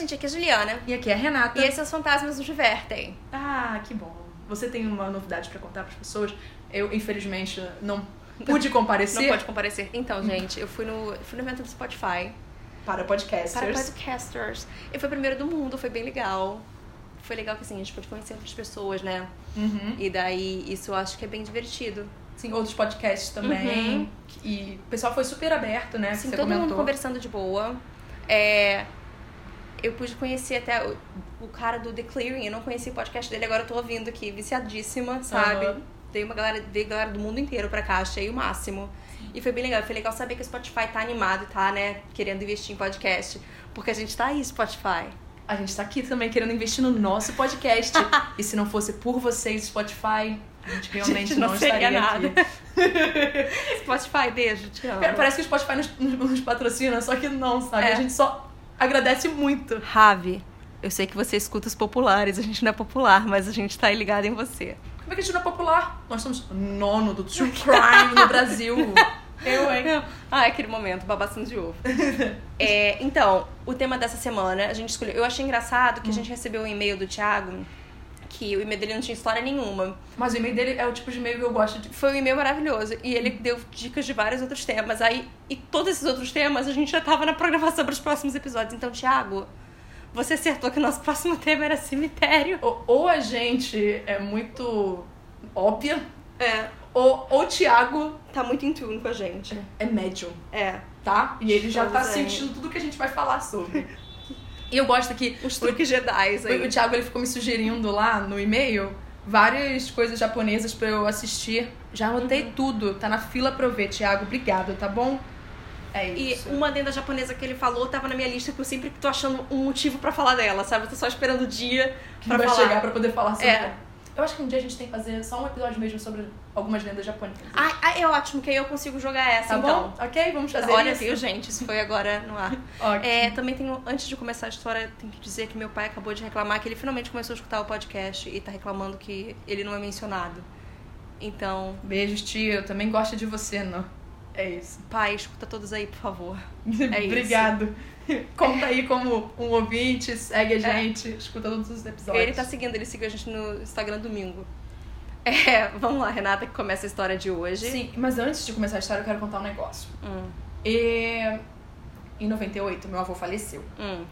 gente, aqui é a Juliana. E aqui é a Renata. E esses os fantasmas nos divertem. Ah, que bom. Você tem uma novidade pra contar pras pessoas? Eu, infelizmente, não pude comparecer. Não pode comparecer. Então, gente, eu fui no, fui no evento do Spotify. Para podcasters. Para podcasters. E foi o primeiro do mundo, foi bem legal. Foi legal que assim, a gente pôde conhecer outras pessoas, né? Uhum. E daí isso eu acho que é bem divertido. Sim, outros podcasts também. Uhum. E o pessoal foi super aberto, né? Você todo comentou. mundo conversando de boa. É, eu pude conhecer até o, o cara do The Clearing. Eu não conheci o podcast dele, agora eu tô ouvindo aqui, viciadíssima, sabe? Aham. Veio uma galera, veio galera do mundo inteiro pra cá, achei o máximo. E foi bem legal. Foi legal saber que o Spotify tá animado e tá, né, querendo investir em podcast. Porque a gente tá aí, Spotify. A gente tá aqui também querendo investir no nosso podcast. e se não fosse por vocês, Spotify, a gente realmente Gente, não não, seria estaria nada. aqui. Spotify, beijo, te amo. É, Parece que o Spotify nos, nos, nos patrocina, só que não, sabe? É. A gente só agradece muito. Ravi, eu sei que você escuta os populares, a gente não é popular, mas a gente tá aí ligado em você. Como é que a gente não é popular? Nós somos nono do True Crime no Brasil. Eu, hein? Ah, aquele momento, babação de ovo. É, então, o tema dessa semana, a gente escolheu. Eu achei engraçado que a gente recebeu um e-mail do Thiago, que o e-mail dele não tinha história nenhuma. Mas o e-mail dele é o tipo de e-mail que eu gosto de. Foi um e-mail maravilhoso. E ele deu dicas de vários outros temas. Aí, e todos esses outros temas a gente já tava na programação para os próximos episódios. Então, Thiago, você acertou que o nosso próximo tema era cemitério. Ou, ou a gente é muito óbvia, É, ou, ou o Thiago tá muito em tune com a gente. é médium, É. tá? E ele já tá Estamos aí. sentindo tudo que a gente vai falar sobre. E eu gosto que Os truques Jedi o, aí. o Thiago ele ficou me sugerindo lá no e-mail várias coisas japonesas pra eu assistir. Já anotei Uhum. tudo, tá na fila pra eu ver, Thiago. Obrigado, tá bom? É E isso. uma dentro da japonesa que ele falou tava na minha lista que eu sempre tô achando um motivo pra falar dela, sabe? Eu tô só esperando o dia vai falar. chegar pra poder falar sobre. É. Eu acho que um dia a gente tem que fazer só um episódio mesmo sobre algumas lendas japonesas. Ah, ah, é ótimo, que aí eu consigo jogar essa, tá então. bom? Ok, vamos fazer Olha, isso. viu, gente? Isso foi agora no ar. É, também tenho, antes de começar a história, tenho que dizer que meu pai acabou de reclamar que ele finalmente começou a escutar o podcast e tá reclamando que ele não é mencionado. Então, Beijos, tio. Eu também gosto de você, não? É isso. pai, escuta todos aí, por favor. É isso. Obrigado. Conta aí como um ouvinte, segue a gente, escuta todos os episódios. É. Ele tá seguindo, ele seguiu a gente no Instagram domingo. É, vamos lá, Renata, que começa a história de hoje. Sim, mas antes de começar a história, eu quero contar um negócio. Hum, E... Em 98, meu avô faleceu. hum.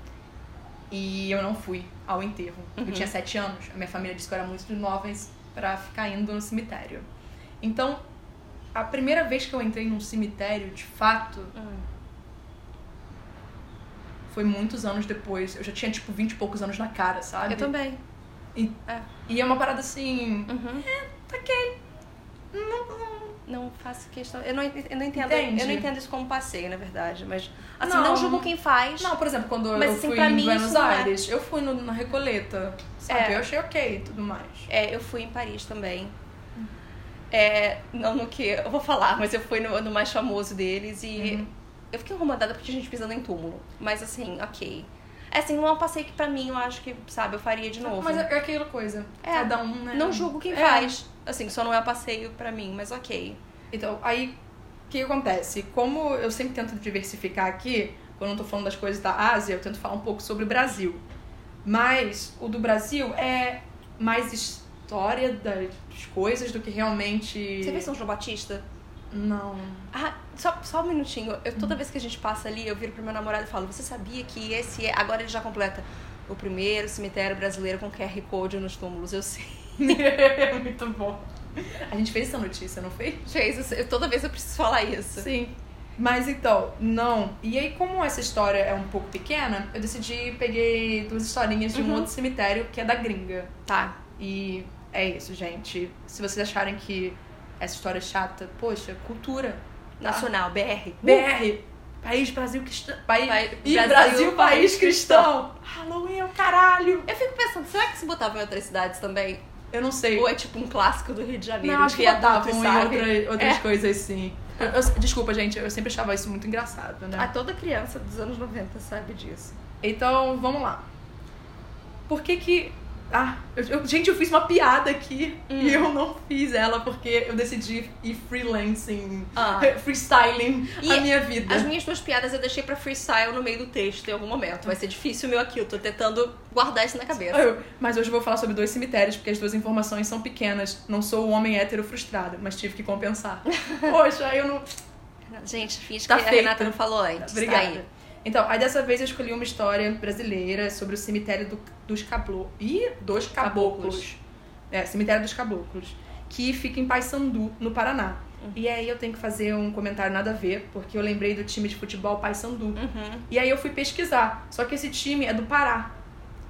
E eu não fui ao enterro. Uhum. Eu tinha sete anos. A minha família disse que eu era muito nova pra ficar indo no cemitério. Então, a primeira vez que eu entrei num cemitério, de fato, Hum. foi muitos anos depois. Eu já tinha, tipo, vinte e poucos anos na cara, sabe? Eu também. E, É. e é uma parada assim. Uhum. Ok. Não, não- Não faço questão. Eu não, eu não entendo. Entende? Eu não entendo isso como passeio, na verdade. Mas assim, Não. não, julgo quem faz. Não, por exemplo, quando Mas, eu assim, fui em Buenos é. Aires, eu fui no- na Recoleta, sabe? É. Eu achei ok e tudo mais. É, eu fui em Paris também. É, não no que eu vou falar, mas eu fui no, no mais famoso deles e Uhum. eu fiquei incomodada porque a gente pisando em túmulo. Mas assim, ok. É assim, não é um passeio que pra mim eu acho que, sabe, eu faria de novo. Mas é é aquela coisa. É. Cada um, né? Não julgo quem É. faz. Assim, só não é passeio pra mim, mas ok. Então, aí, o que acontece? Como eu sempre tento diversificar aqui, quando eu tô falando das coisas da Ásia, eu tento falar um pouco sobre o Brasil. Mas o do Brasil é mais história das coisas do que realmente. Você fez São João Batista? Não. Ah, só, só um minutinho. Eu, toda vez que a gente passa ali, eu viro pro meu namorado e falo: Você sabia que esse é. Agora ele já completa o primeiro cemitério brasileiro com QR Code nos túmulos. Eu sei. Muito bom. A gente fez essa notícia, não fez? Fez, eu, toda vez eu preciso falar isso. Sim. Mas então, não. E aí, como essa história é um pouco pequena, eu decidi peguei duas historinhas de um Uhum. outro cemitério que é da gringa. Tá. E é isso, gente. Se vocês acharem que essa história é chata, poxa, cultura. Nacional, BR. BR, País Brasil Cristão. País, Pai- e Brasil, Brasil, País País Cristão. Halloween é o caralho. Eu fico pensando, será que se botava em outras cidades também? Eu não sei. Ou é tipo um clássico do Rio de Janeiro? Não, acho que botavam em outra- outras É. coisas sim. Eu- eu- desculpa, gente, eu sempre achava isso muito engraçado, né? Ah, toda criança dos anos 90 sabe disso. Então, vamos lá. Por que que Ah, eu, eu- gente, eu fiz uma piada aqui Hum. e eu não fiz ela porque eu decidi ir freelancing, Ah. freestyling E a minha vida. As minhas duas piadas eu deixei pra freestyle no meio do texto em algum momento. Vai ser difícil o meu aqui, eu tô tentando guardar isso na cabeça. Eu- Mas hoje eu vou falar sobre dois cemitérios, porque as duas informações são pequenas. Não sou o homem hétero frustrado, mas tive que compensar. Poxa, eu não. Gente, finge Tá que a feito. Renata não falou antes. Obrigada. Tá aí. Então, aí dessa vez eu escolhi uma história brasileira sobre o cemitério do- dos caboclos. Ih, dos caboclos. Caboclos. É, cemitério dos caboclos. Que fica em Paysandu, no Paraná. Uhum. E aí eu tenho que fazer um comentário nada a ver, porque eu lembrei do time de futebol Paysandu. Uhum. E aí eu fui pesquisar. Só que esse time é do Pará.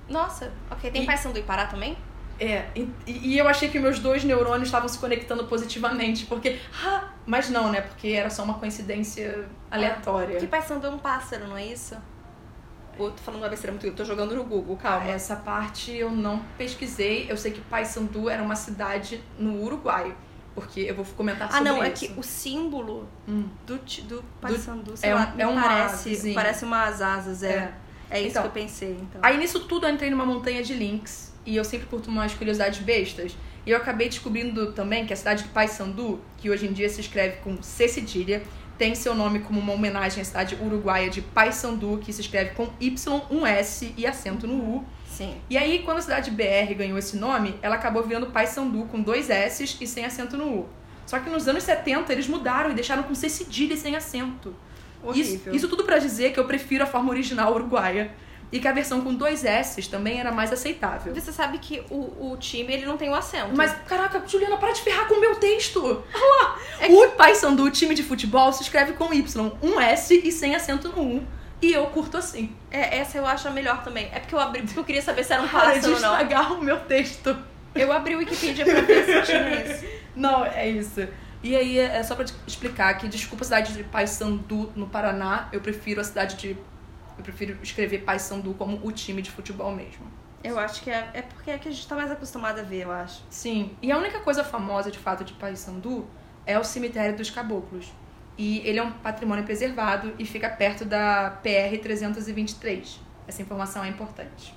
Nossa, ok. Tem E- Paysandu e Pará também? É, e, e eu achei que meus dois neurônios estavam se conectando positivamente, porque. Ah, mas não, né? Porque era só uma coincidência aleatória. Porque Paysandu é um pássaro, não é isso? Ou tô falando uma besteira muito, eu tô jogando no Google, calma. Ah, essa parte eu não pesquisei. Eu sei que Paysandu era uma cidade no Uruguai. Porque eu vou comentar ah, sobre não, é isso. que o símbolo Hum. do, do Paysandu, sei é um- lá, é uma parece, parece umas asas, é. É, isso Então, que eu pensei, então. Aí nisso tudo eu entrei numa montanha de links. E eu sempre curto umas curiosidades bestas. E eu acabei descobrindo também que a cidade de Paysandu, que hoje em dia se escreve com C cedilha, tem seu nome como uma homenagem à cidade uruguaia de Paysandu, que se escreve com Y, um S e acento no U. Sim. E aí, quando a cidade BR ganhou esse nome, ela acabou virando Paysandu com dois S e sem acento no U. Só que nos anos 70 eles mudaram e deixaram com C cedilha e sem acento. Isso, Horrível. isso tudo pra dizer que eu prefiro a forma original uruguaia. E que a versão com dois S também era mais aceitável. Você sabe que o, o time, ele não tem o acento. Mas, caraca, Juliana, para de ferrar com o meu texto! Olha lá! É O Paysandu, o time de futebol, se escreve com Y, um S e sem acento no U. E eu curto assim. É, essa eu acho a melhor também. É porque eu abri, porque eu queria saber se era um Para de pássaro ou não. estragar o meu texto. Eu abri o Wikipedia pra ver se tinha isso. Não, é isso. E aí, é só pra te explicar que, desculpa a cidade de Paysandu, no Paraná, eu prefiro a cidade de... Eu prefiro escrever Paysandu como o time de futebol mesmo. Eu acho que é, é porque é que a gente tá mais acostumado a ver, eu acho. Sim. E a única coisa famosa, de fato, de Paysandu é o cemitério dos caboclos. E ele é um patrimônio preservado e fica perto da PR-323. Essa informação é importante.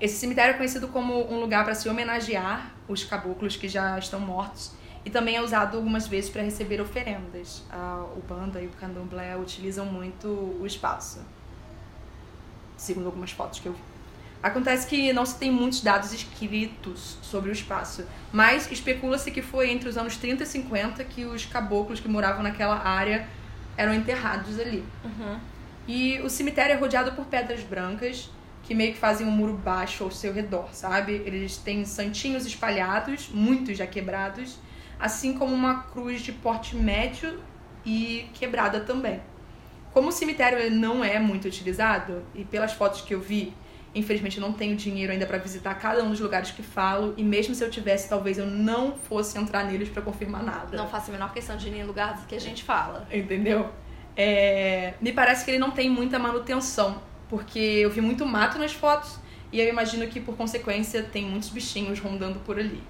Esse cemitério é conhecido como um lugar para se homenagear os caboclos que já estão mortos e também é usado algumas vezes para receber oferendas. A Ubanda e o Candomblé utilizam muito o espaço, segundo algumas fotos que eu vi. Acontece que não se tem muitos dados escritos sobre o espaço, mas especula-se que foi entre os anos 30 e 50 que os caboclos que moravam naquela área eram enterrados ali. Uhum. E o cemitério é rodeado por pedras brancas que meio que fazem um muro baixo ao seu redor, sabe? Eles têm santinhos espalhados, muitos já quebrados, assim como uma cruz de porte médio e quebrada também. Como o cemitério não é muito utilizado, e pelas fotos que eu vi, infelizmente eu não tenho dinheiro ainda para visitar cada um dos lugares que falo, e mesmo se eu tivesse, talvez eu não fosse entrar neles para confirmar nada. Não faço a menor questão de ir em lugar que a gente fala. Entendeu? É, me parece que ele não tem muita manutenção, porque eu vi muito mato nas fotos e eu imagino que por consequência tem muitos bichinhos rondando por ali.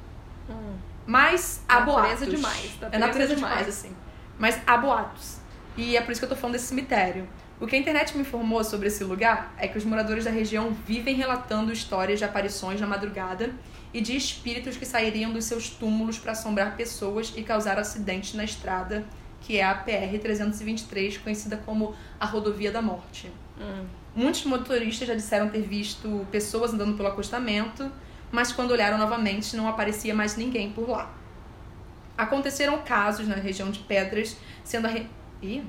Mas há Natureza boatos. demais, É natureza natureza demais, demais. assim. Mas há boatos. E é por isso que eu tô falando desse cemitério. O que a internet me informou sobre esse lugar é que os moradores da região vivem relatando histórias de aparições na madrugada e de espíritos que sairiam dos seus túmulos para assombrar pessoas e causar acidentes na estrada, que é a PR-323, conhecida como a Rodovia da Morte. Hum. Muitos motoristas já disseram ter visto pessoas andando pelo acostamento, mas quando olharam novamente não aparecia mais ninguém por lá. Aconteceram casos na região de Pedras sendo arre... Ih.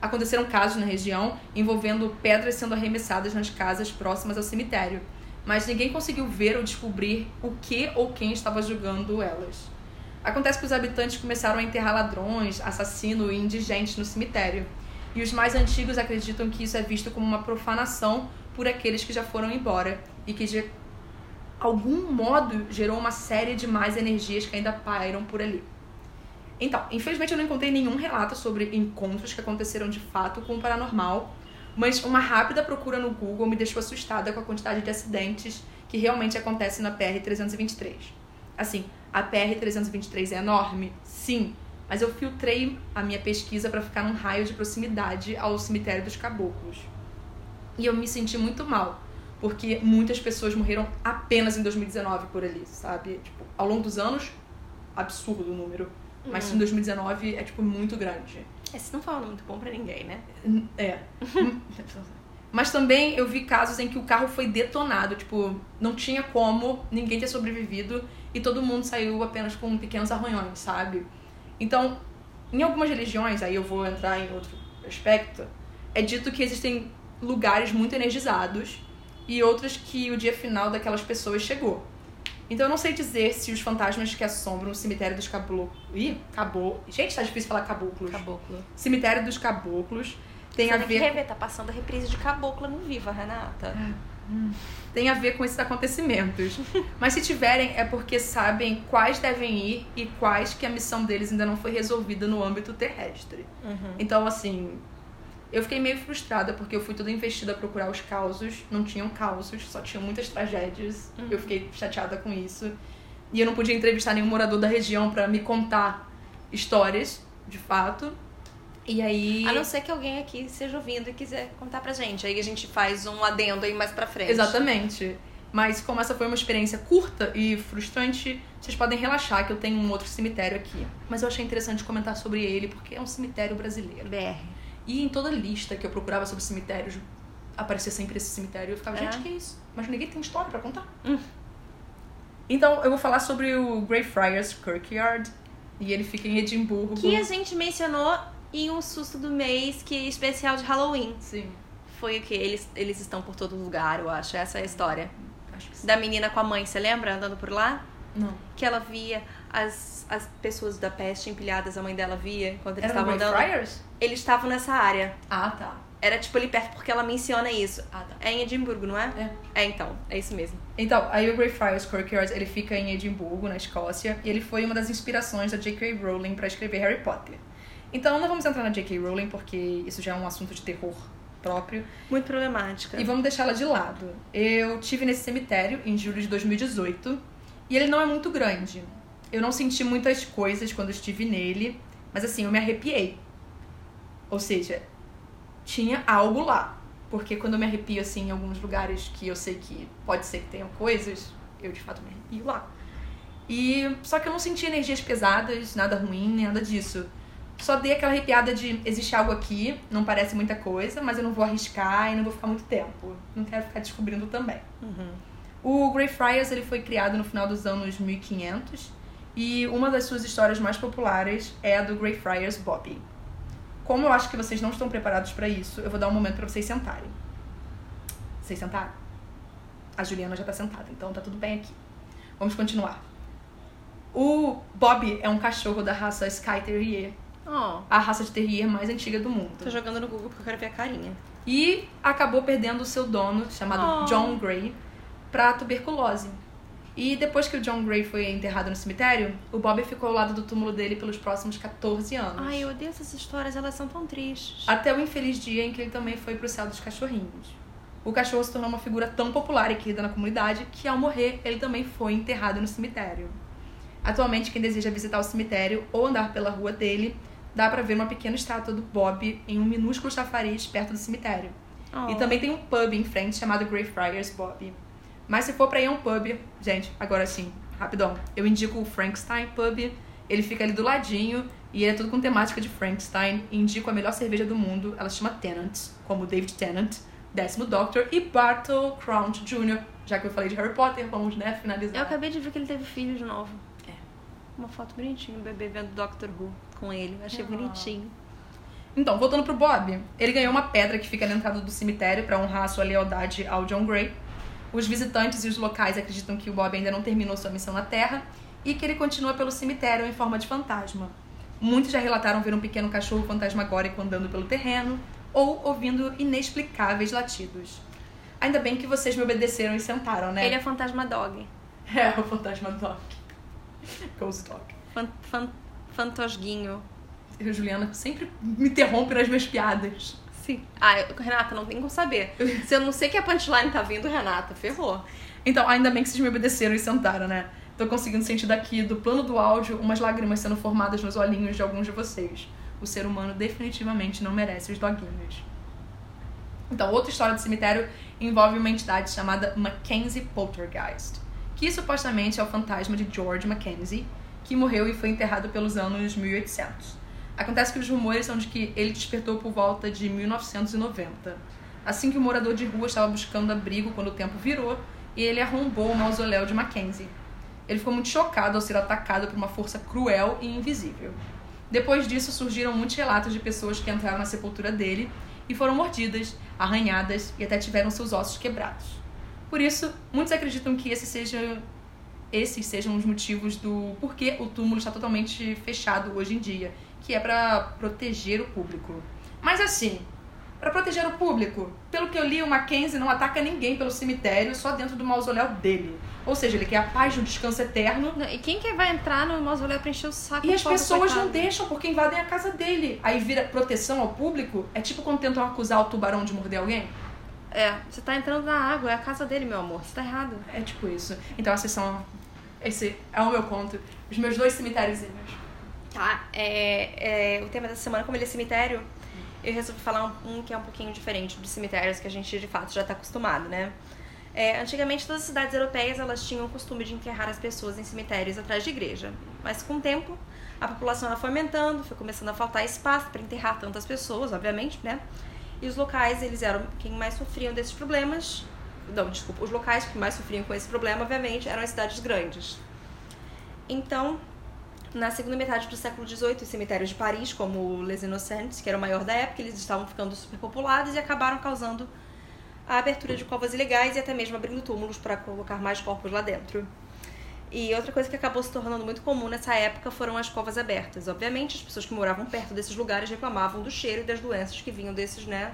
Aconteceram casos na região envolvendo pedras sendo arremessadas nas casas próximas ao cemitério, mas ninguém conseguiu ver ou descobrir o que ou quem estava jogando elas. Acontece que os habitantes começaram a enterrar ladrões, assassinos e indigentes no cemitério. E os mais antigos acreditam que isso é visto como uma profanação por aqueles que já foram embora e que algum modo gerou uma série de mais energias que ainda pairam por ali. Então, infelizmente eu não encontrei nenhum relato sobre encontros que aconteceram de fato com o paranormal, mas uma rápida procura no Google me deixou assustada com a quantidade de acidentes que realmente acontecem na PR-323. Assim, a PR-323 é enorme? Sim, mas eu filtrei a minha pesquisa para ficar num raio de proximidade ao cemitério dos caboclos. E eu me senti muito mal, porque muitas pessoas morreram apenas em 2019 por ali, sabe? Tipo, ao longo dos anos, absurdo o número. Mas em 2019 é, tipo, muito grande. Esse não foi um muito bom pra ninguém, né? É. Mas também eu vi casos em que o carro foi detonado, tipo, não tinha como ninguém ter sobrevivido e todo mundo saiu apenas com pequenos arranhões, sabe? Então, em algumas religiões, aí eu vou entrar em outro aspecto, é dito que existem lugares muito energizados e outros que o dia final daquelas pessoas chegou. Então eu não sei dizer se os fantasmas que assombram o cemitério dos caboclos. Ih, caboclo. Gente, tá difícil falar caboclos. Caboclo. Cemitério dos caboclos tem Você a tem ver que rever, tá passando a reprise de Cabocla no Viva, Renata. tem a ver com esses acontecimentos. Mas se tiverem, é porque sabem quais devem ir e quais que a missão deles ainda não foi resolvida no âmbito terrestre. Uhum. Então, assim, eu fiquei meio frustrada porque eu fui toda investida a procurar os causos. Não tinham causos, só tinham muitas tragédias. Uhum. Eu fiquei chateada com isso. E eu não podia entrevistar nenhum morador da região pra me contar histórias, de fato. E aí. A não ser que alguém aqui esteja ouvindo e quiser contar pra gente. Aí a gente faz um adendo aí mais pra frente. Exatamente. Mas como essa foi uma experiência curta e frustrante, vocês podem relaxar que eu tenho um outro cemitério aqui. Mas eu achei interessante comentar sobre ele porque é um cemitério brasileiro. BR. E em toda lista que eu procurava sobre cemitérios, aparecia sempre esse cemitério. Eu ficava, É? gente, que isso? Mas ninguém tem história pra contar. Hum. Então, eu vou falar sobre o Greyfriars Kirkyard. E ele fica em Edimburgo. Que a gente mencionou em um susto do mês, que é especial de Halloween. Sim, Foi o que? Eles, eles estão por todo lugar, eu acho. Essa é a história. acho que sim. Da menina com a mãe, você lembra? Andando por lá? Não. Que ela via as, as pessoas da peste empilhadas, a mãe dela via enquanto eles estavam andando. Eles estavam nessa área. Ah, tá. Era tipo ali perto, porque ela menciona isso. Ah, tá. É em Edimburgo, não é? É. É, então. É isso mesmo. Então, aí o Greyfriars Kirkyard, ele fica em Edimburgo, na Escócia, e ele foi uma das inspirações da J.K. Rowling para escrever Harry Potter. Então, não vamos entrar na J.K. Rowling, porque isso já é um assunto de terror próprio, Muito problemática. e vamos deixá-la de lado. Eu tive nesse cemitério em julho de 2018, e ele não é muito grande. Eu não senti muitas coisas quando estive nele, mas assim, eu me arrepiei. Ou seja, tinha algo lá. Porque quando eu me arrepio, assim, em alguns lugares que eu sei que pode ser que tenham coisas, eu de fato me arrepio lá. E só que eu não senti energias pesadas, nada ruim, nada disso. Só dei aquela arrepiada de existe algo aqui, não parece muita coisa, mas eu não vou arriscar e não vou ficar muito tempo. Não quero ficar descobrindo também. Uhum. O Greyfriars ele foi criado no final dos anos 1500 e uma das suas histórias mais populares é a do Greyfriars Bobby. Como eu acho que vocês não estão preparados para isso, eu vou dar um momento para vocês sentarem. Vocês sentaram? A Juliana já tá sentada, então tá tudo bem aqui. Vamos continuar. O Bobby é um cachorro da raça Sky Terrier, Ó, a raça de terrier mais antiga do mundo. tô jogando no Google porque eu quero ver a carinha. E acabou perdendo o seu dono, chamado Oh. John Gray, pra tuberculose. E depois que o John Gray foi enterrado no cemitério, o Bob ficou ao lado do túmulo dele pelos próximos 14 anos. Ai, eu odeio essas histórias, elas são tão tristes. Até o infeliz dia em que ele também foi pro céu dos cachorrinhos. O cachorro se tornou uma figura tão popular e querida na comunidade que, ao morrer, ele também foi enterrado no cemitério. Atualmente, quem deseja visitar o cemitério ou andar pela rua dele, dá pra ver uma pequena estátua do Bob em um minúsculo chafariz perto do cemitério. Oh. E também tem um pub em frente chamado Greyfriars Bob. Mas se for pra ir a um pub, gente, agora sim, rapidão, eu indico o Frankenstein Pub. Ele fica ali do ladinho e ele é tudo com temática de Frankenstein. Indico a melhor cerveja do mundo. Ela se chama Tennant, como David Tennant, décimo Doctor, e Bartol Crouch Jr. Já que eu falei de Harry Potter, vamos, né, finalizar. Eu acabei de ver que ele teve filho de novo. É. Uma foto bonitinha, o bebê vendo Doctor Who com ele. Achei Ah. bonitinho. Então, voltando pro Bob, ele ganhou uma pedra que fica na entrada do cemitério pra honrar a sua lealdade ao John Gray. Os visitantes e os locais acreditam que o Bob ainda não terminou sua missão na Terra e que ele continua pelo cemitério em forma de fantasma. Muitos já relataram ver um pequeno cachorro fantasmagórico andando pelo terreno ou ouvindo inexplicáveis latidos. Ainda bem que vocês me obedeceram e sentaram, né? Ele é fantasma dog. É, o fantasma dog. Ghost dog. Fan, fan, fantosguinho. Eu, Juliana, sempre me interrompe nas minhas piadas. Sim. Ah, eu- Renata, não tem como saber. Se eu não sei que a punchline tá vindo, Renata, ferrou. Então, ainda bem que vocês me obedeceram e sentaram, né? Tô conseguindo sentir daqui, do plano do áudio, umas lágrimas sendo formadas nos olhinhos de alguns de vocês. O ser humano definitivamente não merece os doguinhos. Então, outra história do cemitério envolve uma entidade chamada Mackenzie Poltergeist, que supostamente é o fantasma de George Mackenzie, que morreu e foi enterrado pelos anos 1800. Acontece que os rumores são de que ele despertou por volta de 1990, assim que o morador de rua estava buscando abrigo quando o tempo virou e ele arrombou o mausoléu de Mackenzie. Ele ficou muito chocado ao ser atacado por uma força cruel e invisível. Depois disso, surgiram muitos relatos de pessoas que entraram na sepultura dele e foram mordidas, arranhadas e até tiveram seus ossos quebrados. Por isso, muitos acreditam que esse seja, esses sejam os motivos do porquê o túmulo está totalmente fechado hoje em dia, que é para proteger o público. Mas assim, para proteger o público, pelo que eu li, o Mackenzie não ataca ninguém pelo cemitério, só dentro do mausoléu dele. Ou seja, ele quer a paz do descanso eterno. E quem que vai entrar no mausoléu pra encher o saco? E as pobre pessoas coitado? não deixam porque invadem a casa dele. Aí vira proteção ao público. É tipo quando tentam acusar o tubarão de morder alguém. É, você tá entrando na água, é a casa dele, meu amor. Você tá errado. É tipo isso. Então essas são. Esse é o meu conto. Os meus dois cemitériozinhos. Tá, é, é, o tema dessa semana, como ele é cemitério, eu resolvi falar um, um que é um pouquinho diferente dos cemitérios que a gente de fato já tá acostumado, né? É, antigamente todas as cidades europeias elas tinham o costume de enterrar as pessoas em cemitérios atrás de igreja, mas com o tempo a população ela foi aumentando, foi começando a faltar espaço para enterrar tantas pessoas, obviamente, né? E os locais eles eram quem mais sofriam desses problemas. Não, desculpa, os locais que mais sofriam com esse problema, obviamente, eram as cidades grandes. Então, na segunda metade do século XVIII, os cemitérios de Paris, como Les Innocents, que era o maior da época, eles estavam ficando superpopulados e acabaram causando a abertura de covas ilegais e até mesmo abrindo túmulos para colocar mais corpos lá dentro. E outra coisa que acabou se tornando muito comum nessa época foram as covas abertas. Obviamente, as pessoas que moravam perto desses lugares reclamavam do cheiro e das doenças que vinham desses né,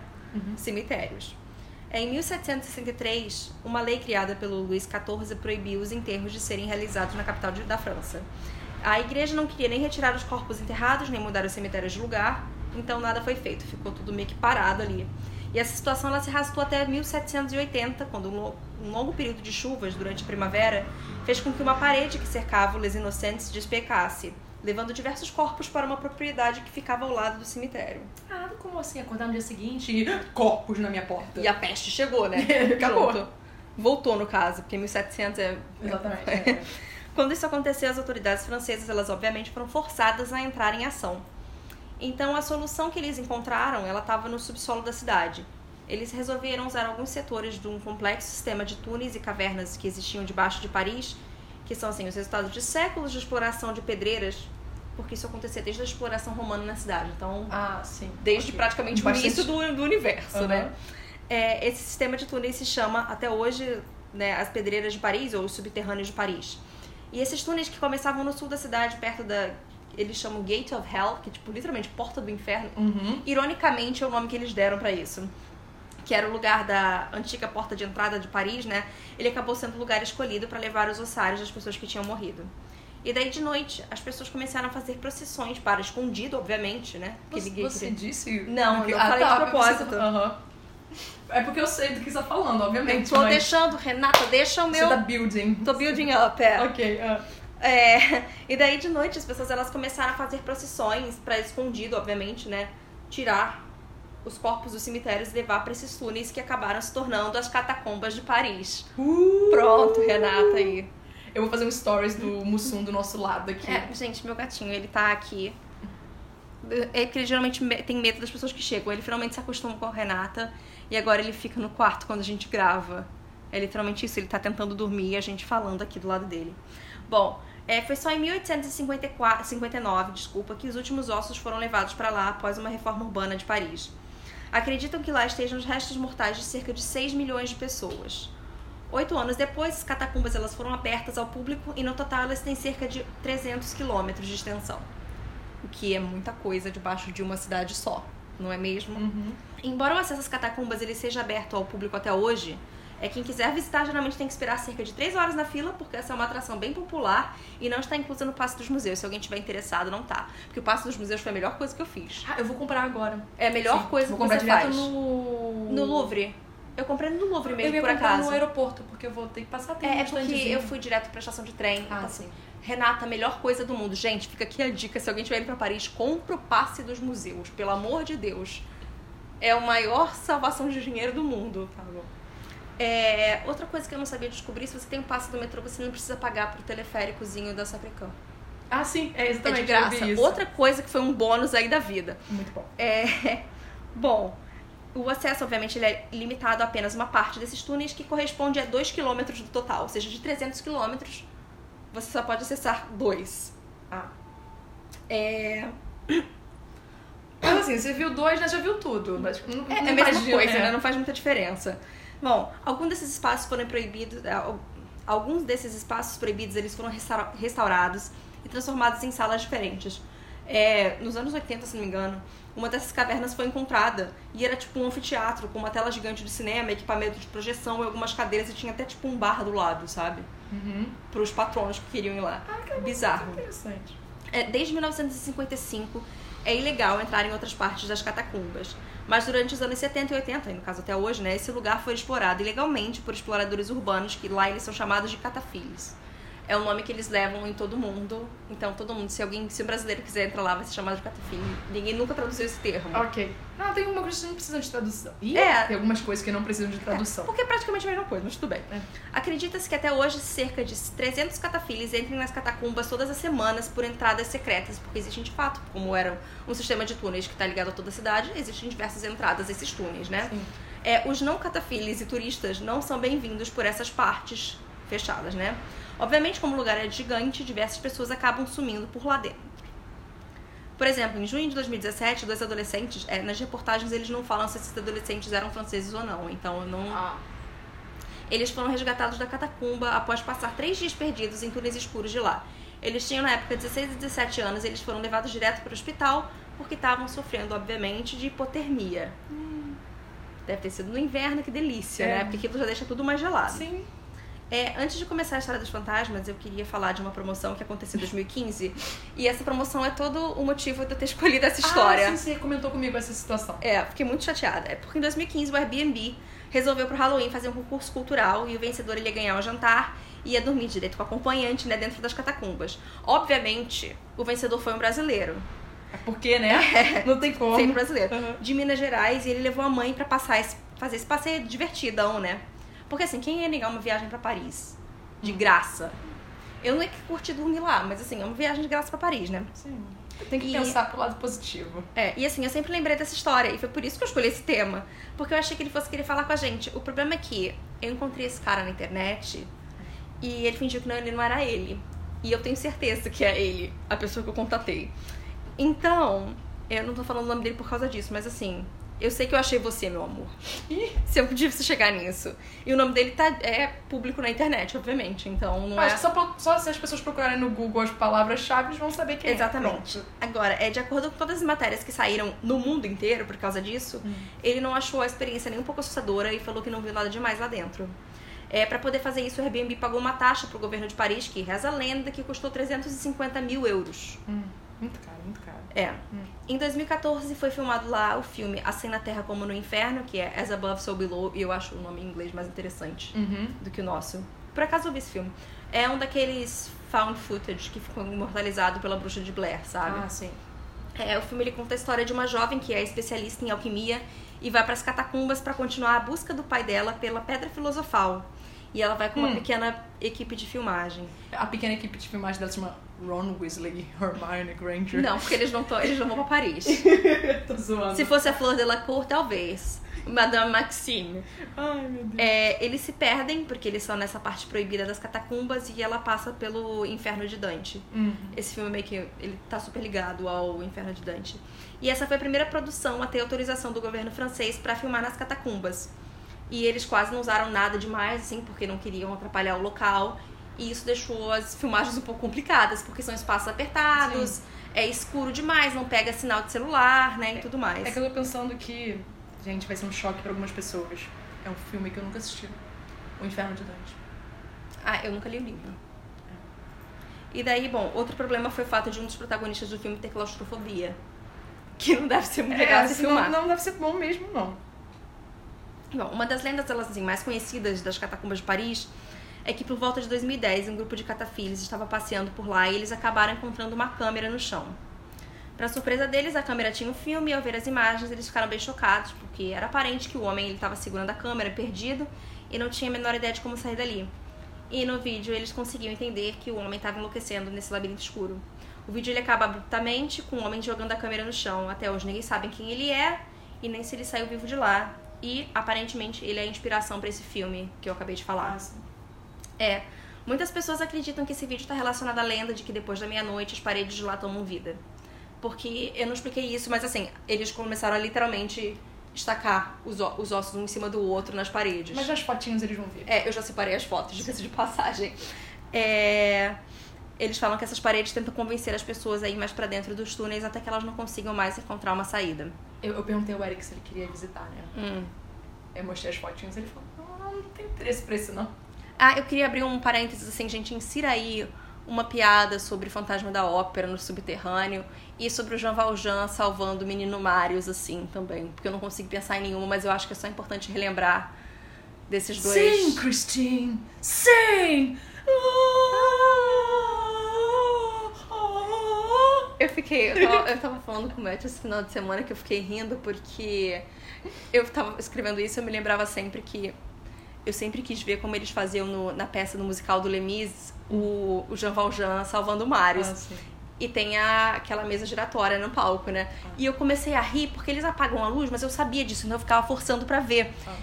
cemitérios. Em 1763, uma lei criada pelo Luís XIV proibiu os enterros de serem realizados na capital da França. A igreja não queria nem retirar os corpos enterrados, nem mudar os cemitérios de lugar, então nada foi feito, ficou tudo meio que parado ali. E essa situação ela se arrastou até 1780, quando um lo- longo período de chuvas durante a primavera fez com que uma parede que cercava o Les Innocents despecasse, levando diversos corpos para uma propriedade que ficava ao lado do cemitério. Ah, como assim? Acordar no dia seguinte e corpos na minha porta. E a peste chegou, né? Acabou. Voltou, no caso, porque 1700 é... Exatamente. é. Quando isso aconteceu, as autoridades francesas, elas obviamente foram forçadas a entrar em ação. Então, a solução que eles encontraram, ela estava no subsolo da cidade. Eles resolveram usar alguns setores de um complexo sistema de túneis e cavernas que existiam debaixo de Paris, que são assim os resultados de séculos de exploração de pedreiras, porque isso acontecia desde a exploração romana na cidade. Então, Ah, sim. desde Ok. praticamente Bastante- o início do, do universo, Aham. né? É, esse sistema de túneis se chama, até hoje, né, as pedreiras de Paris ou os subterrâneos de Paris. E esses túneis que começavam no sul da cidade, perto da. Eles chamam Gate of Hell, que é tipo literalmente porta do inferno. Uhum. Ironicamente é o nome que eles deram pra isso. Que era o lugar da antiga porta de entrada de Paris, né? Ele acabou sendo o lugar escolhido para levar os ossários das pessoas que tinham morrido. E daí de noite, as pessoas começaram a fazer procissões para escondido, obviamente, né? Porque Você, você disse? Não, eu falei de propósito. você- Aham. É porque eu sei do que você tá falando, obviamente. Tô mas deixando, Renata, deixa o Você meu. tá building. Tô building up, é. Ok, ah. É, e daí de noite as pessoas elas começaram a fazer procissões pra escondido, obviamente, né? Tirar os corpos dos cemitérios e levar pra esses túneis que acabaram se tornando as catacombas de Paris. Uh! Pronto, Renata aí. Eu vou fazer um stories do Mussum do nosso lado aqui. É, gente, meu gatinho, ele tá aqui. É que ele geralmente me- tem medo das pessoas que chegam. Ele finalmente se acostuma com a Renata e agora ele fica no quarto quando a gente grava. É literalmente isso, ele tá tentando dormir e a gente falando aqui do lado dele. Bom, é, foi só em 1859, desculpa, que os últimos ossos foram levados para lá após uma reforma urbana de Paris. Acreditam que lá estejam os restos mortais de cerca de 6 milhões de pessoas. Oito anos depois, as catacumbas elas foram abertas ao público e no total elas têm cerca de 300 quilômetros de extensão. O que é muita coisa debaixo de uma cidade só, não é mesmo? Uhum. Embora o acesso às catacumbas ele seja aberto ao público até hoje, é quem quiser visitar geralmente tem que esperar cerca de 3 horas na fila, porque essa é uma atração bem popular e não está inclusa no Passo dos Museus. Se alguém tiver interessado, não tá. Porque o Passo dos Museus foi a melhor coisa que eu fiz. Ah, eu vou comprar agora. É a melhor Sim, coisa vou que comprar você direto faz. no... No Louvre. Eu comprei no Louvre Eu mesmo, ia por acaso. no aeroporto, porque eu vou ter que passar tempo É, é porque eu fui direto pra estação de trem. Ah, Então, sim. Renata, a melhor coisa do mundo. Gente, fica aqui a dica. Se alguém estiver indo pra Paris, compra o passe dos museus. Pelo amor de Deus. É a maior salvação de dinheiro do mundo. Tá bom. É, outra coisa que eu não sabia descobrir, se você tem um passe do metrô, você não precisa pagar pro teleféricozinho da Safricam. Ah, sim, é É exatamente. de eu graça. Outra coisa que foi um bônus aí da vida. Muito bom. É, bom, o acesso, obviamente, ele é limitado a apenas uma parte desses túneis, que corresponde a 2 km do total. Ou seja, de 300 km, você só pode acessar dois. Ah. É, Mas assim, você viu dois, né? Já viu tudo. Mas não, é, é não a mesma coisa, é. né? Não faz muita diferença. Bom, alguns desses espaços foram proibidos... é, al- Alguns desses espaços proibidos, eles foram restaura- restaurados e transformados em salas diferentes. É, nos anos 80, se não me engano, uma dessas cavernas foi encontrada e era tipo um anfiteatro com uma tela gigante de cinema, equipamento de projeção e algumas cadeiras e tinha até tipo um bar do lado, sabe? Uhum. Para os patronos que queriam ir lá. Ah, cara, Bizarro. Interessante. É, desde 1955 é ilegal entrar em outras partes das catacumbas. Mas durante os anos 70 e 80, e no caso até hoje, né, esse lugar foi explorado ilegalmente por exploradores urbanos, que lá eles são chamados de catafiles. É o nome que eles levam em todo mundo. Então todo mundo, se alguém, se um brasileiro quiser entrar lá, vai ser chamado de catafile. Ninguém nunca traduziu esse termo. Ok. Não, tem alguma coisa que não precisa de tradução. Ih, É. Tem algumas coisas que não precisam de tradução. Porque é praticamente a mesma coisa, mas tudo bem. É. Acredita-se que até hoje cerca de 300 catafiles entrem nas catacumbas todas as semanas por entradas secretas, porque existem de fato, como era um sistema de túneis que está ligado a toda a cidade, existem diversas entradas a esses túneis, né? Sim. É, os não catafiles e turistas não são bem-vindos por essas partes fechadas, né? Obviamente, como o lugar é gigante, diversas pessoas acabam sumindo por lá dentro. Por exemplo, em junho de 2017, dois adolescentes, é, nas reportagens eles não falam se esses adolescentes eram franceses ou não, então eu não, Ah. eles foram resgatados da catacumba após passar três dias perdidos em túneis escuros de lá. Eles tinham na época 16 e 17 anos e eles foram levados direto para o hospital porque estavam sofrendo, obviamente, de hipotermia. Deve ter sido no inverno, que delícia, É. né? Porque aquilo já deixa tudo mais gelado. Sim. É, antes de começar a história dos fantasmas, eu queria falar de uma promoção que aconteceu em 2015. e essa promoção é todo o motivo de eu ter escolhido essa história. Ah, sim, você comentou comigo essa situação. É, fiquei muito chateada. É porque em 2015 o Airbnb resolveu pro Halloween fazer um concurso cultural e o vencedor ele ia ganhar um jantar e ia dormir direito com o acompanhante, né, dentro das catacumbas. Obviamente, o vencedor foi um brasileiro, É porque, né? Não tem como. sempre brasileiro, Uhum. de Minas Gerais, e ele levou a mãe pra passar esse, fazer esse passeio divertidão, né? Porque assim, quem ia negar uma viagem pra Paris de graça? Eu não ia curtir dormir lá, mas assim, é uma viagem de graça pra Paris, né? Sim. Tem que E- pensar pro lado positivo. É, e assim, eu sempre lembrei dessa história, e foi por isso que eu escolhi esse tema. Porque eu achei que ele fosse querer falar com a gente. O problema é que eu encontrei esse cara na internet e ele fingiu que não, ele não era ele. E eu tenho certeza que é ele, a pessoa que eu contatei. Então, eu não tô falando o nome dele por causa disso, mas assim, eu sei que eu achei você, meu amor. Se eu você chegar nisso. E o nome dele tá, é público na internet, obviamente. Então não acho é. que só, só se as pessoas procurarem no Google as palavras-chave, vão saber quem Exatamente. é. Pronto. Agora, é, de acordo com todas as matérias que saíram no mundo inteiro por causa disso, Hum. ele não achou a experiência nem um pouco assustadora e falou que não viu nada demais lá dentro. É, para poder fazer isso, o Airbnb pagou uma taxa pro governo de Paris, que reza a lenda que custou 350 mil euros. Hum, muito caro, muito caro. É. Em 2014 foi filmado lá o filme Assim na Terra como no Inferno, que é As Above, So Below, e eu acho o nome em inglês mais interessante Uhum. do que o nosso. Por acaso eu vi esse filme. É um daqueles found footage que ficou imortalizado pela bruxa de Blair, sabe? Ah, sim. É, o filme ele conta a história de uma jovem que é especialista em alquimia e vai para as catacumbas para continuar a busca do pai dela pela Pedra Filosofal. E ela vai com uma Hum. pequena equipe de filmagem. A pequena equipe de filmagem dela se chama Ron Weasley, Hermione Granger. Não, porque eles não, tão, eles não vão para Paris. Tô zoando. Se fosse a Flor de la Cour, talvez. Madame Maxime. Ai, meu Deus. É, eles se perdem porque eles são nessa parte proibida das catacumbas e ela passa pelo Inferno de Dante. Uhum. Esse filme meio que ele tá super ligado ao Inferno de Dante. E essa foi a primeira produção a ter autorização do governo francês para filmar nas catacumbas. E eles quase não usaram nada demais, assim, porque não queriam atrapalhar o local. E isso deixou as filmagens um pouco complicadas, porque são espaços apertados, é escuro demais, não pega sinal de celular, né, e tudo mais. É que eu tô pensando que, gente, vai ser um choque pra algumas pessoas. É um filme que eu nunca assisti. O Inferno de Dante. Ah, eu nunca li o livro. E daí, bom, outro problema foi o fato de um dos protagonistas do filme ter claustrofobia. Que não deve ser muito legal se assim, filmar. não, não deve ser bom mesmo, não. Bom, uma das lendas elas, assim, mais conhecidas das catacumbas de Paris é que por volta de 2010 um grupo de catafiles estava passeando por lá e eles acabaram encontrando uma câmera no chão. Para surpresa deles, a câmera tinha um filme e ao ver as imagens eles ficaram bem chocados, porque era aparente que o homem estava segurando a câmera perdido e não tinha a menor ideia de como sair dali. E no vídeo eles conseguiam entender que o homem estava enlouquecendo nesse labirinto escuro. O vídeo ele acaba abruptamente com o homem jogando a câmera no chão. Até hoje ninguém sabe quem ele é e nem se ele saiu vivo de lá. E aparentemente ele é a inspiração para esse filme que eu acabei de falar. É. Muitas pessoas acreditam que esse vídeo está relacionado à lenda de que depois da meia-noite as paredes de lá tomam vida porque eu não expliquei isso, mas assim, eles começaram a literalmente estacar os, os ossos um em cima do outro nas paredes. Mas as fotinhos eles vão ver. É, eu já separei as fotos, diga-se de passagem. É, eles falam que essas paredes tentam convencer as pessoas a ir mais para dentro dos túneis até que elas não consigam mais encontrar uma saída. Eu, eu perguntei ao Eric se ele queria visitar, né? Hum. Eu mostrei as fotinhas e ele falou: não, não tem interesse pra isso, não. Ah, eu queria abrir um parênteses assim, gente, insira aí uma piada sobre o fantasma da ópera no subterrâneo e sobre o Jean Valjean salvando o menino Marius, assim, também. Porque eu não consigo pensar em nenhuma, mas eu acho que é só importante relembrar desses dois. Sim, Christine! Sim! Eu fiquei. Eu tava, eu tava falando com o Matt esse final de semana que eu fiquei rindo porque eu tava escrevendo isso eu me lembrava sempre que eu sempre quis ver como eles faziam no, na peça no musical do Lemis o, o Jean Valjean salvando o Marius. Ah, e tem a, aquela mesa giratória no palco, né? Ah. E eu comecei a rir porque eles apagam a luz, mas eu sabia disso, então eu ficava forçando para ver. Ah.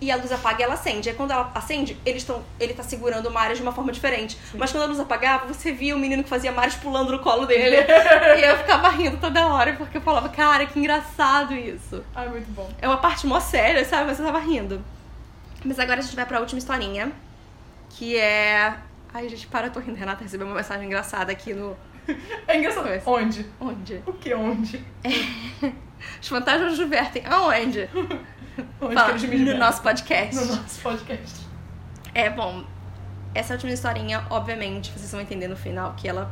E a luz apaga e ela acende. Aí quando ela acende, eles tão, ele tá segurando o Marius de uma forma diferente. Sim. Mas quando a luz apagava, você via o menino que fazia Marius pulando no colo dele. e eu ficava rindo toda hora, porque eu falava, cara, que engraçado isso. Ah, muito bom. É uma parte mó séria, sabe? Mas eu tava rindo. Mas agora a gente vai pra última historinha, que é. Ai, gente, para, eu tô rindo. Renata recebeu uma mensagem engraçada aqui no. É engraçado. Mas... Onde? Onde? O que onde? É... Os fantasmas divertem. Aonde? Onde Fala, que eles me? No nosso podcast. No nosso podcast. É, bom. Essa última historinha, obviamente, vocês vão entender no final que ela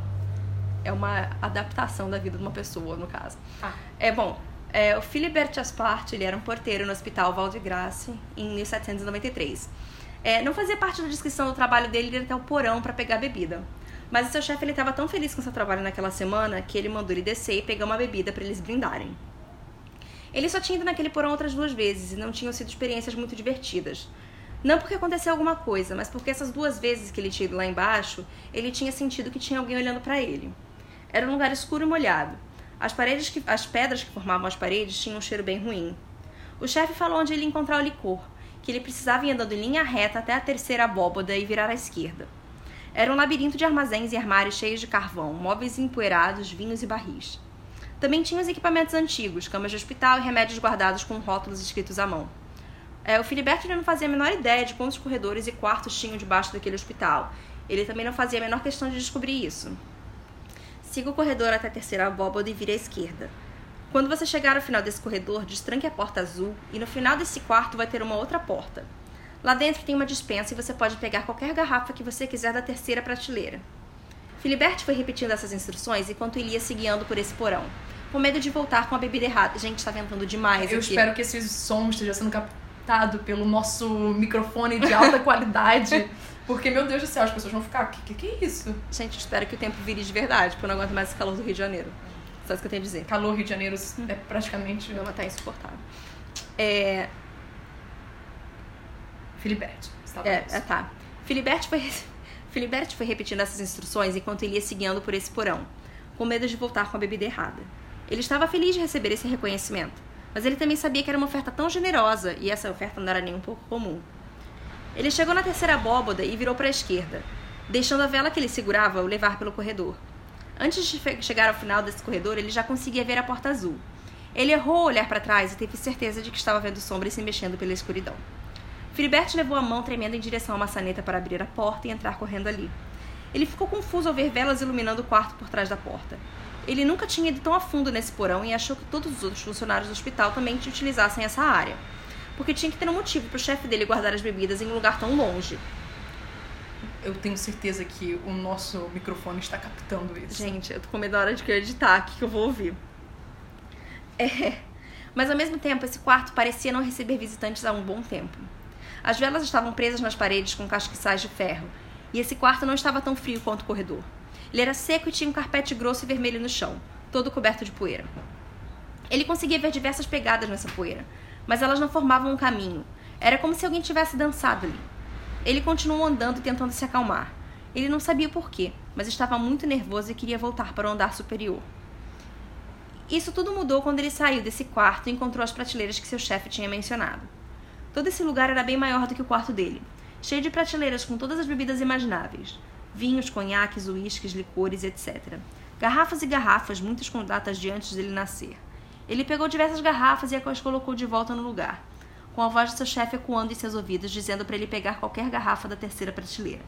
é uma adaptação da vida de uma pessoa, no caso. Ah. É, bom, é, o Philibert Aspart, ele era um porteiro no Hospital Val de Grace em 1793. É, não fazia parte da descrição do trabalho dele ir até o porão para pegar bebida. Mas o seu chefe estava tão feliz com seu trabalho naquela semana que ele mandou ele descer e pegar uma bebida para eles brindarem. Ele só tinha ido naquele porão outras duas vezes e não tinham sido experiências muito divertidas. Não porque aconteceu alguma coisa, mas porque essas duas vezes que ele tinha ido lá embaixo, ele tinha sentido que tinha alguém olhando para ele. Era um lugar escuro e molhado. As, paredes que, as pedras que formavam as paredes tinham um cheiro bem ruim. O chefe falou onde ele encontrar o licor, que ele precisava ir andando em linha reta até a terceira abóboda e virar à esquerda. Era um labirinto de armazéns e armários cheios de carvão, móveis empoeirados, vinhos e barris. Também tinha os equipamentos antigos, camas de hospital e remédios guardados com rótulos escritos à mão. É, o Filiberto não fazia a menor ideia de quantos corredores e quartos tinham debaixo daquele hospital. Ele também não fazia a menor questão de descobrir isso. Siga o corredor até a terceira abóboda e vire à esquerda. Quando você chegar ao final desse corredor, destranque a porta azul e no final desse quarto vai ter uma outra porta. Lá dentro tem uma dispensa e você pode pegar qualquer garrafa que você quiser da terceira prateleira. Filibert foi repetindo essas instruções enquanto ele ia se guiando por esse porão, com medo de voltar com a bebida errada. Gente, tá ventando demais Eu aqui. espero que esse som esteja sendo captado pelo nosso microfone de alta qualidade. Porque, meu Deus do céu, as pessoas vão ficar, que que, é isso? Gente, espero que o tempo vire de verdade, porque eu não aguento mais esse calor do Rio de Janeiro. Só isso que eu tenho a dizer. Calor Rio de Janeiro é praticamente... Meu tá insuportável. É... Filibert. É, é, tá. Filibert foi... Filibert foi repetindo essas instruções enquanto ele ia se guiando por esse porão, com medo de voltar com a bebida errada. Ele estava feliz de receber esse reconhecimento, mas ele também sabia que era uma oferta tão generosa e essa oferta não era nem um pouco comum. Ele chegou na terceira abóboda e virou para a esquerda, deixando a vela que ele segurava o levar pelo corredor. Antes de chegar ao final desse corredor, ele já conseguia ver a porta azul. Ele errou ao olhar para trás e teve certeza de que estava vendo sombras se mexendo pela escuridão. Filibert levou a mão tremendo em direção à maçaneta para abrir a porta e entrar correndo ali. Ele ficou confuso ao ver velas iluminando o quarto por trás da porta. Ele nunca tinha ido tão a fundo nesse porão e achou que todos os outros funcionários do hospital também utilizassem essa área porque tinha que ter um motivo pro chefe dele guardar as bebidas em um lugar tão longe. Eu tenho certeza que o nosso microfone está captando isso. Gente, eu tô com medo da hora de que eu editar aqui que eu vou ouvir. É. Mas ao mesmo tempo, esse quarto parecia não receber visitantes há um bom tempo. As velas estavam presas nas paredes com castiçais de ferro, e esse quarto não estava tão frio quanto o corredor. Ele era seco e tinha um carpete grosso e vermelho no chão, todo coberto de poeira. Ele conseguia ver diversas pegadas nessa poeira, mas elas não formavam um caminho. Era como se alguém tivesse dançado ali. Ele continuou andando tentando se acalmar. Ele não sabia porquê, mas estava muito nervoso e queria voltar para o andar superior. Isso tudo mudou quando ele saiu desse quarto e encontrou as prateleiras que seu chefe tinha mencionado. Todo esse lugar era bem maior do que o quarto dele, cheio de prateleiras com todas as bebidas imagináveis: vinhos, conhaques, uísques, licores, etc. Garrafas e garrafas, muitas com datas de antes dele nascer. Ele pegou diversas garrafas e as colocou de volta no lugar, com a voz de seu chefe ecoando em seus ouvidos, dizendo para ele pegar qualquer garrafa da terceira prateleira.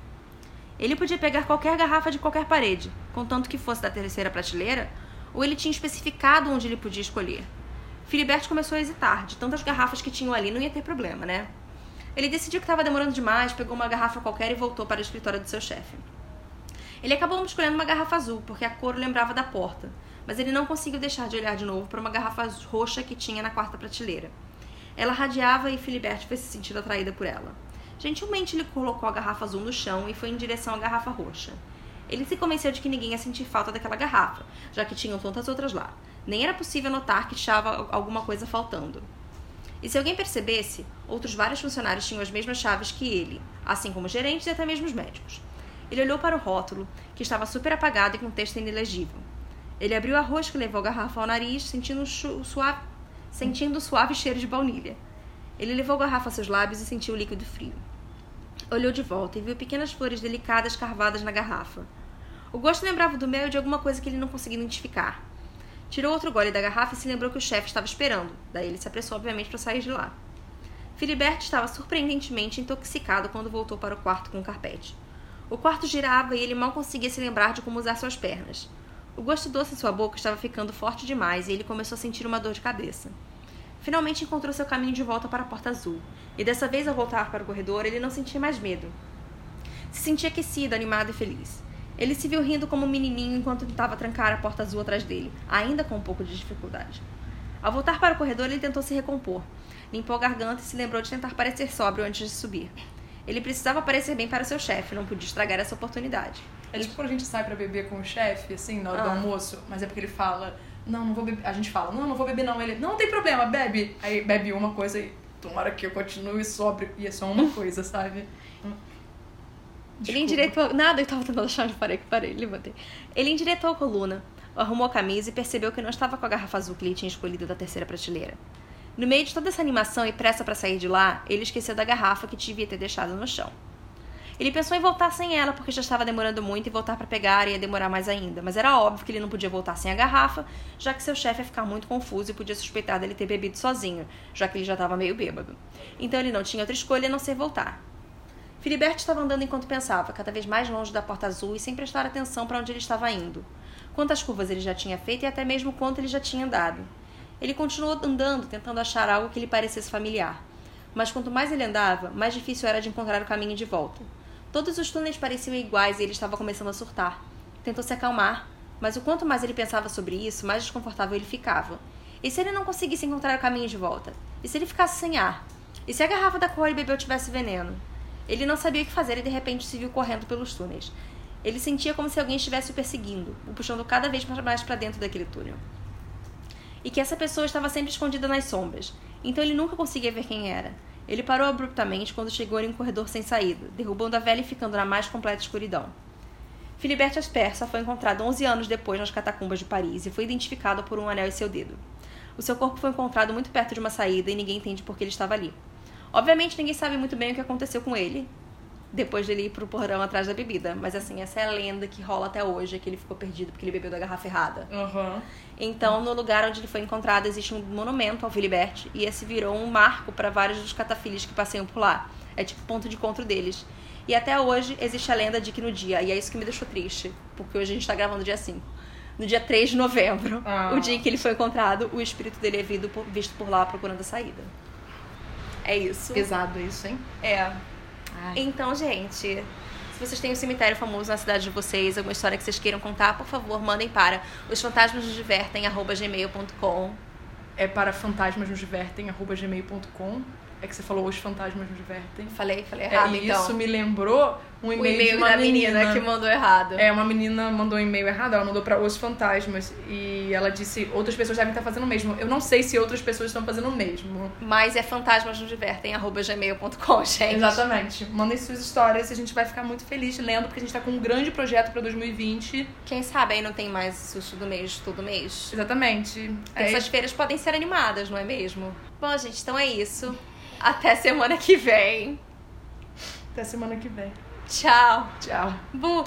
Ele podia pegar qualquer garrafa de qualquer parede, contanto que fosse da terceira prateleira, ou ele tinha especificado onde ele podia escolher. Filibert começou a hesitar, de tantas garrafas que tinham ali não ia ter problema, né? Ele decidiu que estava demorando demais, pegou uma garrafa qualquer e voltou para o escritório do seu chefe. Ele acabou escolhendo uma garrafa azul, porque a cor lembrava da porta, mas ele não conseguiu deixar de olhar de novo para uma garrafa roxa que tinha na quarta prateleira. Ela radiava e Filibert foi se sentindo atraída por ela. Gentilmente ele colocou a garrafa azul no chão e foi em direção à garrafa roxa. Ele se convenceu de que ninguém ia sentir falta daquela garrafa, já que tinham tantas outras lá. Nem era possível notar que estava alguma coisa faltando. E se alguém percebesse, outros vários funcionários tinham as mesmas chaves que ele, assim como gerentes e até mesmo os médicos. Ele olhou para o rótulo, que estava super apagado e com texto inelegível. Ele abriu a rosca e levou a garrafa ao nariz, sentindo um suave, sentindo o suave cheiro de baunilha. Ele levou a garrafa a seus lábios e sentiu o líquido frio. Olhou de volta e viu pequenas flores delicadas carvadas na garrafa. O gosto lembrava do mel e de alguma coisa que ele não conseguia identificar. Tirou outro gole da garrafa e se lembrou que o chefe estava esperando. Daí ele se apressou, obviamente, para sair de lá. Filibert estava surpreendentemente intoxicado quando voltou para o quarto com o carpete. O quarto girava e ele mal conseguia se lembrar de como usar suas pernas. O gosto doce em sua boca estava ficando forte demais e ele começou a sentir uma dor de cabeça. Finalmente encontrou seu caminho de volta para a porta azul, e dessa vez, ao voltar para o corredor, ele não sentia mais medo. Se sentia aquecido, animado e feliz. Ele se viu rindo como um menininho enquanto tentava trancar a porta azul atrás dele, ainda com um pouco de dificuldade. Ao voltar para o corredor, ele tentou se recompor. Limpou a garganta e se lembrou de tentar parecer sóbrio antes de subir. Ele precisava parecer bem para seu chefe, não podia estragar essa oportunidade. É tipo quando a gente sai para beber com o chefe, assim, na hora ah. do almoço, mas é porque ele fala, não, não vou beber. A gente fala, não, não vou beber não. Ele, não tem problema, bebe. Aí bebe uma coisa e tomara que eu continue sóbrio. E é só uma coisa, sabe? Desculpa. Ele endireitou. Nada, eu tava tentando achar onde parei que parei, levantei. Ele endireitou a coluna, arrumou a camisa e percebeu que não estava com a garrafa azul que ele tinha escolhido da terceira prateleira. No meio de toda essa animação e pressa para sair de lá, ele esqueceu da garrafa que devia ter deixado no chão. Ele pensou em voltar sem ela porque já estava demorando muito e voltar para pegar ia demorar mais ainda, mas era óbvio que ele não podia voltar sem a garrafa, já que seu chefe ia ficar muito confuso e podia suspeitar dele ter bebido sozinho, já que ele já estava meio bêbado. Então ele não tinha outra escolha a não ser voltar. Filibert estava andando enquanto pensava, cada vez mais longe da porta azul e sem prestar atenção para onde ele estava indo. Quantas curvas ele já tinha feito e até mesmo quanto ele já tinha andado. Ele continuou andando, tentando achar algo que lhe parecesse familiar. Mas quanto mais ele andava, mais difícil era de encontrar o caminho de volta. Todos os túneis pareciam iguais e ele estava começando a surtar. Tentou se acalmar, mas o quanto mais ele pensava sobre isso, mais desconfortável ele ficava. E se ele não conseguisse encontrar o caminho de volta? E se ele ficasse sem ar? E se a garrafa da qual ele bebeu tivesse veneno? Ele não sabia o que fazer e de repente se viu correndo pelos túneis. Ele sentia como se alguém estivesse o perseguindo, o puxando cada vez mais para dentro daquele túnel e que essa pessoa estava sempre escondida nas sombras, então ele nunca conseguia ver quem era. Ele parou abruptamente quando chegou em um corredor sem saída, derrubando a velha e ficando na mais completa escuridão. Philibert Asper só foi encontrado 11 anos depois nas catacumbas de Paris e foi identificado por um anel em seu dedo. O seu corpo foi encontrado muito perto de uma saída e ninguém entende por que ele estava ali. Obviamente, ninguém sabe muito bem o que aconteceu com ele, depois dele ir pro porão atrás da bebida. Mas assim, essa é a lenda que rola até hoje, é que ele ficou perdido porque ele bebeu da garrafa errada. Uhum. Então, no lugar onde ele foi encontrado, existe um monumento ao Filibert. E esse virou um marco para vários dos catafilhos que passeiam por lá. É tipo ponto de encontro deles. E até hoje existe a lenda de que no dia, e é isso que me deixou triste, porque hoje a gente tá gravando dia 5. No dia 3 de novembro, ah. o dia em que ele foi encontrado, o espírito dele é visto por lá procurando a saída. É isso. Pesado isso, hein? É. Ai. Então, gente, se vocês têm um cemitério famoso na cidade de vocês, alguma história que vocês queiram contar, por favor, mandem para os fantasmas nos divertem, gmail.com. É para fantasmas nos divertem, gmail.com. É que você falou os fantasmas nos divertem. Falei, falei errado, é, então. Isso me lembrou um O e-mail, de e-mail uma da menina, que mandou errado. É, uma menina mandou um e-mail errado, ela mandou pra Os Fantasmas e ela disse outras pessoas devem estar fazendo o mesmo. Eu não sei se outras pessoas estão fazendo o mesmo. Mas é fantasmas nos divertem, arroba gmail.com, gente. Exatamente. Mandem suas histórias e a gente vai ficar muito feliz lendo, porque a gente tá com um grande projeto pra 2020. Quem sabe aí não tem mais susto do mês todo mês. Exatamente. É, Essas feiras podem ser animadas, não é mesmo? Bom, gente, então é isso. Até semana que vem. Até semana que vem. Tchau. Tchau. Bu.